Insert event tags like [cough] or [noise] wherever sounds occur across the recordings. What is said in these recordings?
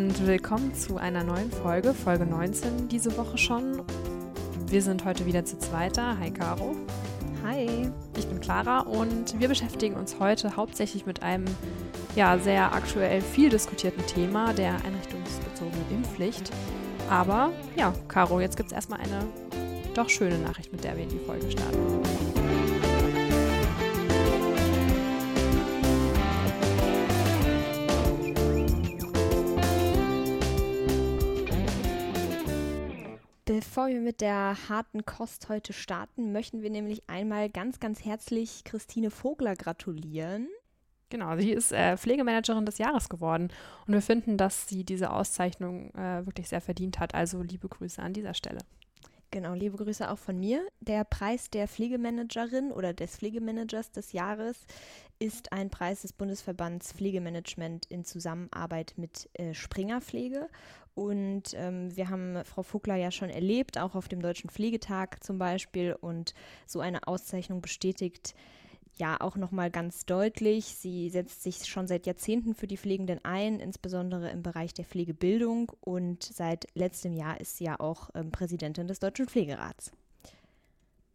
Und willkommen zu einer neuen Folge, Folge 19 diese Woche schon. Wir sind heute wieder zu zweiter. Hi Caro. Hi. Ich bin Clara und wir beschäftigen uns heute hauptsächlich mit einem ja, sehr aktuell viel diskutierten Thema der einrichtungsbezogenen Impfpflicht. Aber ja, Caro, jetzt gibt es erstmal eine doch schöne Nachricht, mit der wir in die Folge starten. Bevor wir mit der harten Kost heute starten, möchten wir nämlich einmal ganz, ganz herzlich Christine Vogler gratulieren. Genau, sie ist äh, Pflegemanagerin des Jahres geworden und wir finden, dass sie diese Auszeichnung äh, wirklich sehr verdient hat. Also liebe Grüße an dieser Stelle. Genau, liebe Grüße auch von mir. Der Preis der Pflegemanagerin oder des Pflegemanagers des Jahres ist ein Preis des Bundesverbands Pflegemanagement in Zusammenarbeit mit äh, Springer Pflege. Und ähm, wir haben Frau Vogler ja schon erlebt, auch auf dem Deutschen Pflegetag zum Beispiel. Und so eine Auszeichnung bestätigt ja auch nochmal ganz deutlich. Sie setzt sich schon seit Jahrzehnten für die Pflegenden ein, insbesondere im Bereich der Pflegebildung. Und seit letztem Jahr ist sie ja auch ähm, Präsidentin des Deutschen Pflegerats.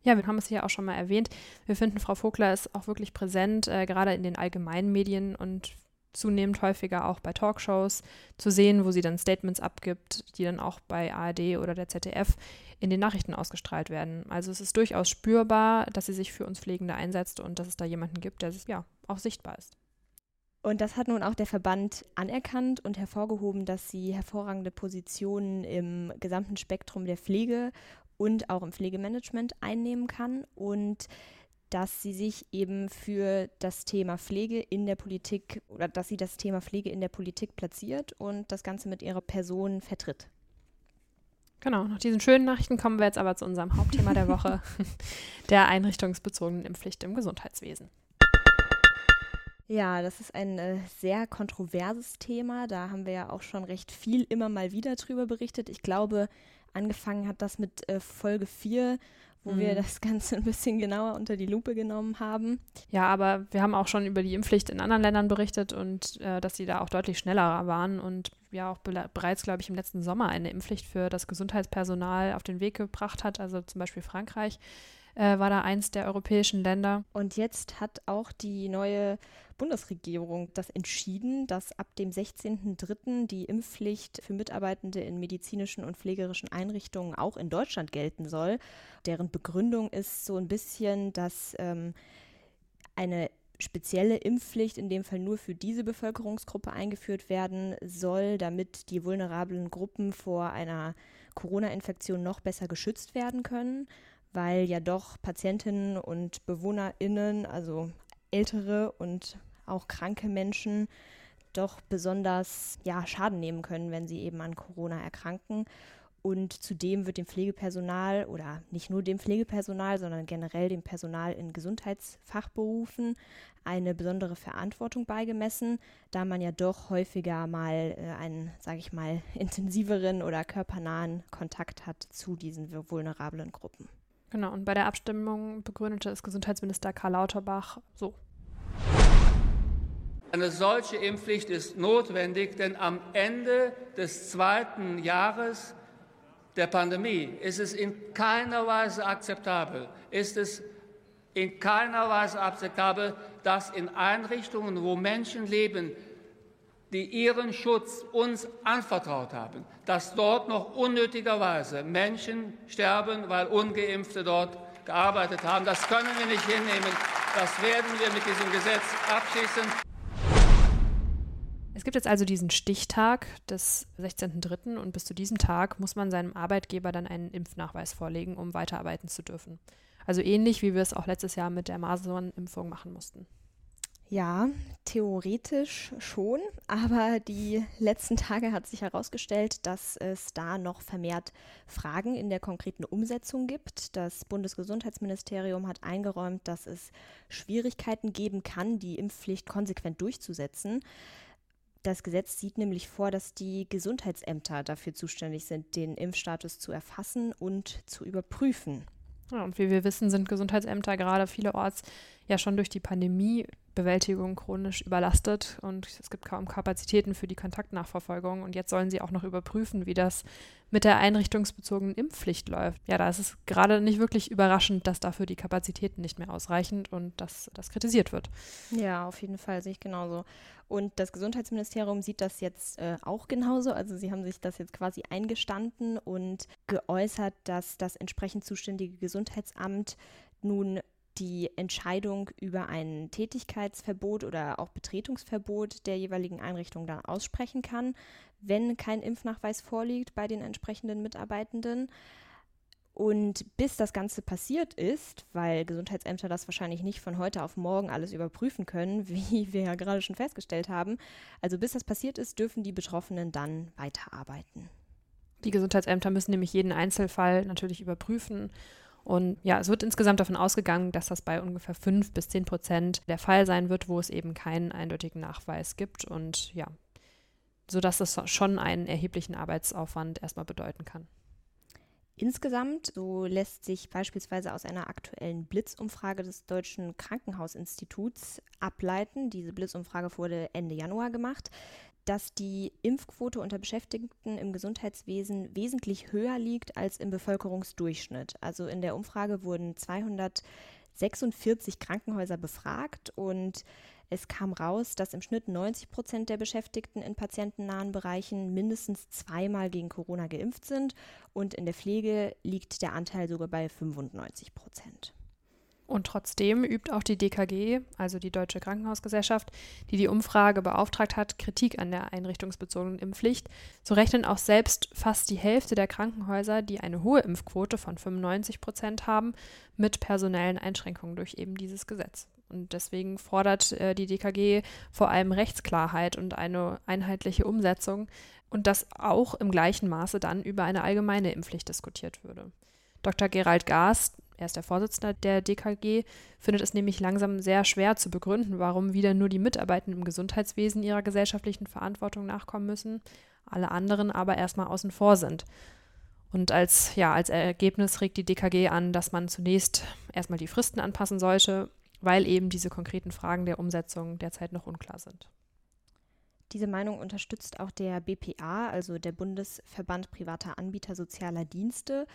Ja, wir haben es ja auch schon mal erwähnt. Wir finden, Frau Vogler ist auch wirklich präsent, äh, gerade in den allgemeinen Medien und zunehmend häufiger auch bei Talkshows zu sehen, wo sie dann Statements abgibt, die dann auch bei ARD oder der ZDF in den Nachrichten ausgestrahlt werden. Also es ist durchaus spürbar, dass sie sich für uns Pflegende einsetzt und dass es da jemanden gibt, der ja auch sichtbar ist. Und das hat nun auch der Verband anerkannt und hervorgehoben, dass sie hervorragende Positionen im gesamten Spektrum der Pflege und auch im Pflegemanagement einnehmen kann. Und dass sie sich eben für das Thema Pflege in der Politik oder dass sie das Thema Pflege in der Politik platziert und das Ganze mit ihrer Person vertritt. Genau, nach diesen schönen Nachrichten kommen wir jetzt aber zu unserem Hauptthema der Woche, [laughs] der einrichtungsbezogenen Impfpflicht im Gesundheitswesen. Ja, das ist ein äh, sehr kontroverses Thema. Da haben wir ja auch schon recht viel immer mal wieder drüber berichtet. Ich glaube, angefangen hat das mit äh, Folge 4, wo mhm. wir das Ganze [laughs] ein bisschen genauer unter die Lupe genommen haben. Ja, aber wir haben auch schon über die Impfpflicht in anderen Ländern berichtet und äh, dass sie da auch deutlich schneller waren und ja auch be bereits, glaube ich, im letzten Sommer eine Impfpflicht für das Gesundheitspersonal auf den Weg gebracht hat, also zum Beispiel Frankreich äh, war da eins der europäischen Länder. Und jetzt hat auch die neue Bundesregierung das entschieden, dass ab dem 16.03. die Impfpflicht für Mitarbeitende in medizinischen und pflegerischen Einrichtungen auch in Deutschland gelten soll. Deren Begründung ist so ein bisschen, dass ähm, eine spezielle Impfpflicht in dem Fall nur für diese Bevölkerungsgruppe eingeführt werden soll, damit die vulnerablen Gruppen vor einer Corona-Infektion noch besser geschützt werden können weil ja doch Patientinnen und BewohnerInnen, also ältere und auch kranke Menschen, doch besonders ja, Schaden nehmen können, wenn sie eben an Corona erkranken. Und zudem wird dem Pflegepersonal oder nicht nur dem Pflegepersonal, sondern generell dem Personal in Gesundheitsfachberufen eine besondere Verantwortung beigemessen, da man ja doch häufiger mal äh, einen, sage ich mal, [laughs] intensiveren oder körpernahen Kontakt hat zu diesen vulnerablen Gruppen. Genau, und bei der Abstimmung begründete es Gesundheitsminister Karl Lauterbach so. Eine solche Impfpflicht ist notwendig, denn am Ende des zweiten Jahres der Pandemie ist es in keiner Weise akzeptabel, ist es in keiner Weise akzeptabel, dass in Einrichtungen, wo Menschen leben, die ihren Schutz uns anvertraut haben, dass dort noch unnötigerweise Menschen sterben, weil ungeimpfte dort gearbeitet haben. Das können wir nicht hinnehmen. Das werden wir mit diesem Gesetz abschließen. Es gibt jetzt also diesen Stichtag des 16.03. und bis zu diesem Tag muss man seinem Arbeitgeber dann einen Impfnachweis vorlegen, um weiterarbeiten zu dürfen. Also ähnlich wie wir es auch letztes Jahr mit der Masernimpfung machen mussten. Ja, theoretisch schon, aber die letzten Tage hat sich herausgestellt, dass es da noch vermehrt Fragen in der konkreten Umsetzung gibt. Das Bundesgesundheitsministerium hat eingeräumt, dass es Schwierigkeiten geben kann, die Impfpflicht konsequent durchzusetzen. Das Gesetz sieht nämlich vor, dass die Gesundheitsämter dafür zuständig sind, den Impfstatus zu erfassen und zu überprüfen. Ja, und wie wir wissen, sind Gesundheitsämter gerade vielerorts ja schon durch die Pandemiebewältigung chronisch überlastet und es gibt kaum Kapazitäten für die Kontaktnachverfolgung. Und jetzt sollen sie auch noch überprüfen, wie das mit der einrichtungsbezogenen Impfpflicht läuft. Ja, da ist es gerade nicht wirklich überraschend, dass dafür die Kapazitäten nicht mehr ausreichend und dass das kritisiert wird. Ja, auf jeden Fall sehe ich genauso. Und das Gesundheitsministerium sieht das jetzt äh, auch genauso. Also sie haben sich das jetzt quasi eingestanden und geäußert, dass das entsprechend zuständige Gesundheitsamt nun die Entscheidung über ein Tätigkeitsverbot oder auch Betretungsverbot der jeweiligen Einrichtung dann aussprechen kann, wenn kein Impfnachweis vorliegt bei den entsprechenden Mitarbeitenden. Und bis das Ganze passiert ist, weil Gesundheitsämter das wahrscheinlich nicht von heute auf morgen alles überprüfen können, [laughs] wie wir ja gerade schon festgestellt haben, also bis das passiert ist, dürfen die Betroffenen dann weiterarbeiten. Die Gesundheitsämter müssen nämlich jeden Einzelfall natürlich überprüfen und ja, es wird insgesamt davon ausgegangen, dass das bei ungefähr 5 bis 10 Prozent der Fall sein wird, wo es eben keinen eindeutigen Nachweis gibt. Und ja, sodass das schon einen erheblichen Arbeitsaufwand erstmal bedeuten kann. Insgesamt, so lässt sich beispielsweise aus einer aktuellen Blitzumfrage des Deutschen Krankenhausinstituts ableiten, diese Blitzumfrage wurde Ende Januar gemacht, dass die Impfquote unter Beschäftigten im Gesundheitswesen wesentlich höher liegt als im Bevölkerungsdurchschnitt. Also in der Umfrage wurden 246 Krankenhäuser befragt und es kam raus, dass im Schnitt 90 Prozent der Beschäftigten in patientennahen Bereichen mindestens zweimal gegen Corona geimpft sind und in der Pflege liegt der Anteil sogar bei 95 Prozent. Und trotzdem übt auch die DKG, also die Deutsche Krankenhausgesellschaft, die die Umfrage beauftragt hat, Kritik an der einrichtungsbezogenen Impfpflicht. So rechnen auch selbst fast die Hälfte der Krankenhäuser, die eine hohe Impfquote von 95 Prozent haben, mit personellen Einschränkungen durch eben dieses Gesetz. Und deswegen fordert äh, die DKG vor allem Rechtsklarheit und eine einheitliche Umsetzung und dass auch im gleichen Maße dann über eine allgemeine Impfpflicht diskutiert würde. Dr. Gerald Gaas, er ist der Vorsitzende der DKG, findet es nämlich langsam sehr schwer zu begründen, warum wieder nur die Mitarbeitenden im Gesundheitswesen ihrer gesellschaftlichen Verantwortung nachkommen müssen, alle anderen aber erstmal außen vor sind. Und als, ja, als Ergebnis regt die DKG an, dass man zunächst erstmal die Fristen anpassen sollte, weil eben diese konkreten Fragen der Umsetzung derzeit noch unklar sind. Diese Meinung unterstützt auch der BPA, also der Bundesverband privater Anbieter sozialer Dienste.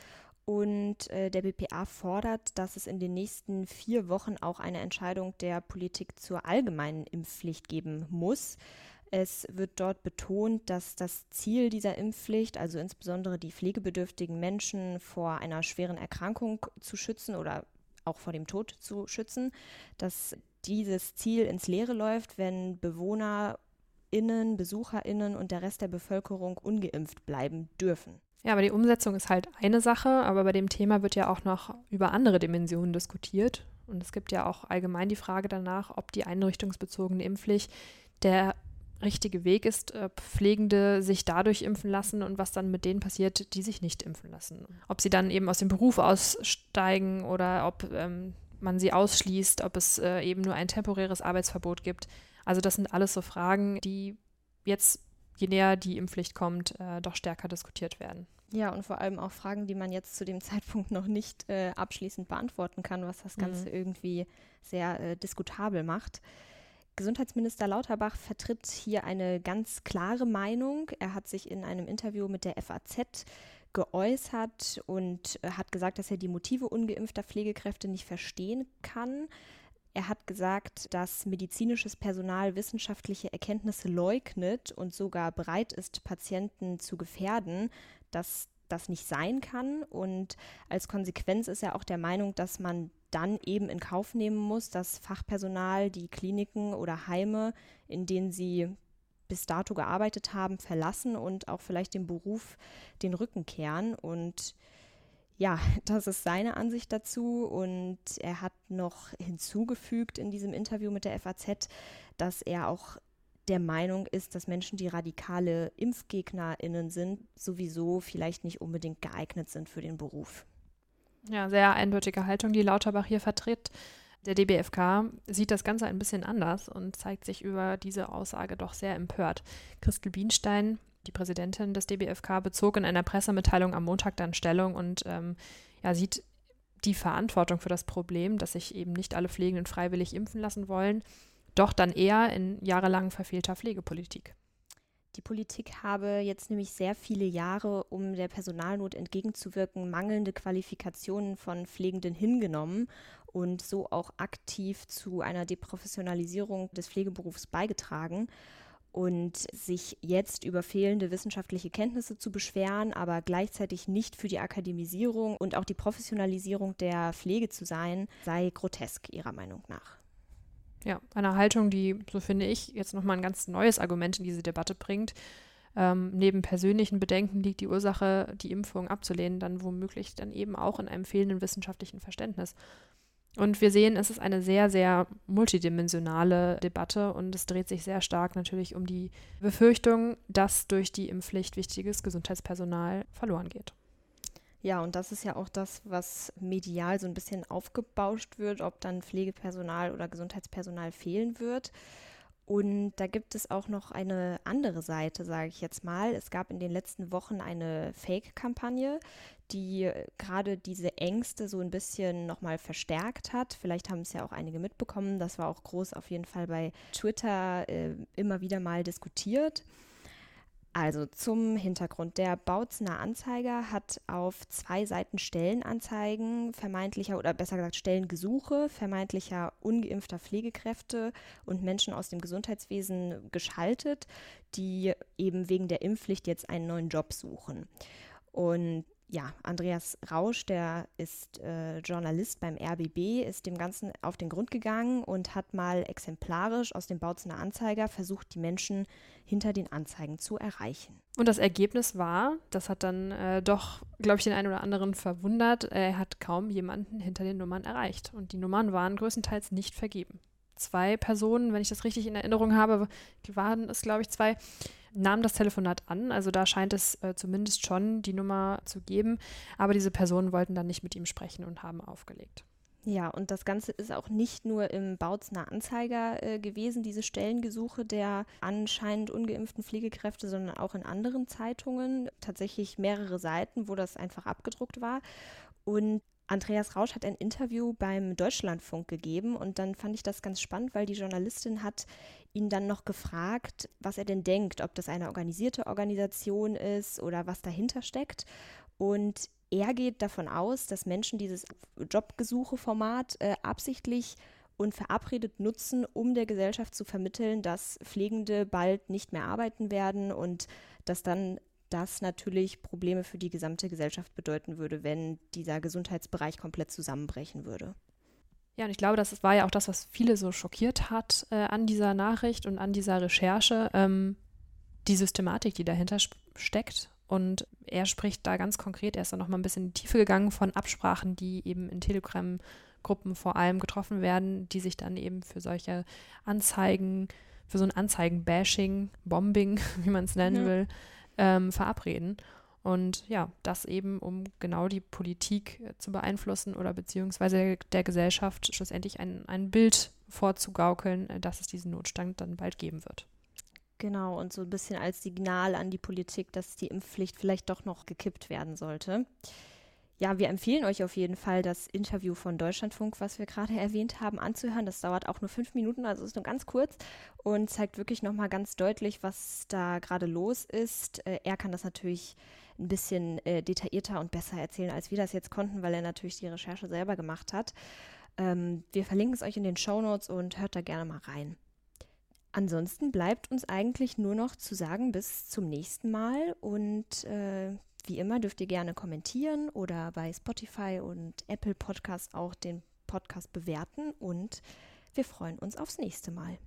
Und äh, der BPA fordert, dass es in den nächsten vier Wochen auch eine Entscheidung der Politik zur allgemeinen Impfpflicht geben muss. Es wird dort betont, dass das Ziel dieser Impfpflicht, also insbesondere die pflegebedürftigen Menschen vor einer schweren Erkrankung zu schützen oder auch vor dem Tod zu schützen, dass dieses Ziel ins Leere läuft, wenn BewohnerInnen, BesucherInnen und der Rest der Bevölkerung ungeimpft bleiben dürfen. Ja, aber die Umsetzung ist halt eine Sache, aber bei dem Thema wird ja auch noch über andere Dimensionen diskutiert. Und es gibt ja auch allgemein die Frage danach, ob die einrichtungsbezogene Impfpflicht der richtige Weg ist, ob Pflegende sich dadurch impfen lassen und was dann mit denen passiert, die sich nicht impfen lassen. Ob sie dann eben aus dem Beruf aussteigen oder ob ähm, man sie ausschließt, ob es äh, eben nur ein temporäres Arbeitsverbot gibt. Also das sind alles so Fragen, die jetzt je näher die Impfpflicht kommt, äh, doch stärker diskutiert werden. Ja, und vor allem auch Fragen, die man jetzt zu dem [laughs] Zeitpunkt noch nicht äh, abschließend beantworten kann, was das Ganze mhm. irgendwie sehr äh, diskutabel macht. Gesundheitsminister Lauterbach vertritt hier eine ganz klare Meinung. Er hat sich in einem Interview mit der FAZ geäußert und äh, hat gesagt, dass er die Motive ungeimpfter Pflegekräfte nicht verstehen kann. Er hat gesagt, dass medizinisches Personal wissenschaftliche Erkenntnisse leugnet und sogar bereit ist, Patienten zu gefährden, dass das nicht sein kann. Und als Konsequenz ist er auch der Meinung, dass man dann eben in Kauf nehmen muss, dass Fachpersonal die Kliniken oder Heime, in denen sie bis dato gearbeitet haben, verlassen und auch vielleicht dem Beruf den Rücken kehren. Und ja, [laughs] das ist seine Ansicht dazu. Und er hat noch hinzugefügt in diesem Interview mit der FAZ, dass er auch der Meinung ist, dass Menschen, die radikale ImpfgegnerInnen sind, sowieso vielleicht nicht unbedingt geeignet sind für den Beruf. Ja, sehr eindeutige Haltung, die Lauterbach hier vertritt. Der DBFK sieht das Ganze ein bisschen anders und zeigt sich über diese Aussage doch sehr empört. Christel Bienstein, die Präsidentin des DBFK, bezog in einer Pressemitteilung am Montag dann Stellung und ähm, ja, sieht die Verantwortung für das Problem, dass sich eben nicht alle Pflegenden freiwillig impfen lassen wollen, doch dann eher in jahrelang verfehlter Pflegepolitik. Die Politik habe jetzt nämlich sehr viele Jahre, um der Personalnot entgegenzuwirken, mangelnde Qualifikationen von Pflegenden hingenommen und so auch aktiv zu einer Deprofessionalisierung des Pflegeberufs beigetragen. Und sich jetzt über fehlende wissenschaftliche Kenntnisse zu beschweren, aber gleichzeitig nicht für die Akademisierung und auch die Professionalisierung der Pflege zu sein, sei grotesk ihrer Meinung nach. Ja, eine Haltung, die, so finde ich, jetzt nochmal ein ganz neues Argument in diese Debatte bringt. Ähm, neben persönlichen Bedenken liegt die Ursache, die Impfung abzulehnen, dann womöglich dann eben auch in einem fehlenden wissenschaftlichen Verständnis. Und wir sehen, es ist eine sehr, sehr multidimensionale Debatte und es dreht sich sehr stark natürlich um die Befürchtung, dass durch die Impfpflicht wichtiges Gesundheitspersonal verloren geht. Ja, und das ist ja auch das, was medial so ein bisschen aufgebauscht wird, ob dann Pflegepersonal oder Gesundheitspersonal fehlen wird. Und da gibt es auch noch eine andere Seite, sage ich jetzt mal. Es gab in den letzten Wochen eine Fake-Kampagne, die gerade diese Ängste so ein bisschen nochmal verstärkt hat. Vielleicht haben es ja auch einige mitbekommen. Das war auch groß auf jeden Fall bei Twitter äh, immer wieder mal diskutiert. Also zum Hintergrund. Der Bautzener Anzeiger hat auf zwei Seiten Stellenanzeigen vermeintlicher oder besser gesagt Stellengesuche vermeintlicher ungeimpfter Pflegekräfte und Menschen aus dem Gesundheitswesen geschaltet, die eben wegen der Impfpflicht jetzt einen neuen Job suchen. Und ja, Andreas Rausch, der ist äh, Journalist beim RBB, ist dem Ganzen auf den Grund gegangen und hat mal exemplarisch aus dem Bautzener Anzeiger versucht, die Menschen hinter den Anzeigen zu erreichen. Und das Ergebnis war, das hat dann äh, doch, glaube ich, den einen oder anderen verwundert, er hat kaum jemanden hinter den Nummern erreicht. Und die Nummern waren größtenteils nicht vergeben. Zwei Personen, wenn ich das richtig in Erinnerung habe, waren es, glaube ich, zwei, nahm das Telefonat an. Also da scheint es äh, zumindest schon die Nummer zu geben. Aber diese Personen wollten dann nicht mit ihm sprechen und haben aufgelegt. Ja, und das Ganze ist auch nicht nur im Bautzner Anzeiger äh, gewesen, diese Stellengesuche der anscheinend ungeimpften Pflegekräfte, sondern auch in anderen Zeitungen. Tatsächlich mehrere Seiten, wo das einfach abgedruckt war. Und Andreas Rausch hat ein Interview beim Deutschlandfunk gegeben und dann fand ich das ganz spannend, weil die Journalistin hat ihn dann noch gefragt, was er denn denkt, ob das eine organisierte Organisation ist oder was dahinter steckt. Und er geht davon aus, dass Menschen dieses Jobgesuche-Format äh, absichtlich und verabredet nutzen, um der Gesellschaft zu vermitteln, dass Pflegende bald nicht mehr arbeiten werden und dass dann das natürlich Probleme für die gesamte Gesellschaft bedeuten würde, wenn dieser Gesundheitsbereich komplett zusammenbrechen würde. Ja, und ich glaube, das war ja auch das, was viele so schockiert hat äh, an dieser Nachricht und an dieser Recherche, ähm, die Systematik, die dahinter steckt. Und er spricht da ganz konkret, er ist da nochmal ein bisschen in die Tiefe gegangen von Absprachen, die eben in Telegram-Gruppen vor allem getroffen werden, die sich dann eben für solche Anzeigen, für so ein Anzeigen-Bashing, Bombing, [laughs] wie man es nennen mhm. will, ähm, verabreden. Und ja, das eben, um genau die Politik äh, zu beeinflussen oder beziehungsweise der Gesellschaft schlussendlich ein, ein Bild vorzugaukeln, äh, dass es diesen Notstand dann bald geben wird. Genau, und so ein bisschen als Signal an die Politik, dass die Impfpflicht vielleicht doch noch gekippt werden sollte. Ja, wir empfehlen euch auf jeden Fall, das Interview von Deutschlandfunk, was wir gerade erwähnt haben, anzuhören. Das dauert auch nur fünf Minuten, also ist nur ganz kurz und zeigt wirklich nochmal ganz deutlich, was da gerade los ist. Äh, er kann das natürlich ein bisschen äh, detaillierter und besser erzählen, als wir das jetzt konnten, weil er natürlich die Recherche selber gemacht hat. Ähm, wir verlinken es euch in den Show Notes und hört da gerne mal rein. Ansonsten bleibt uns eigentlich nur noch zu sagen, bis zum nächsten Mal und äh, wie immer dürft ihr gerne kommentieren oder bei Spotify und Apple Podcast auch den Podcast bewerten und wir freuen uns aufs nächste Mal.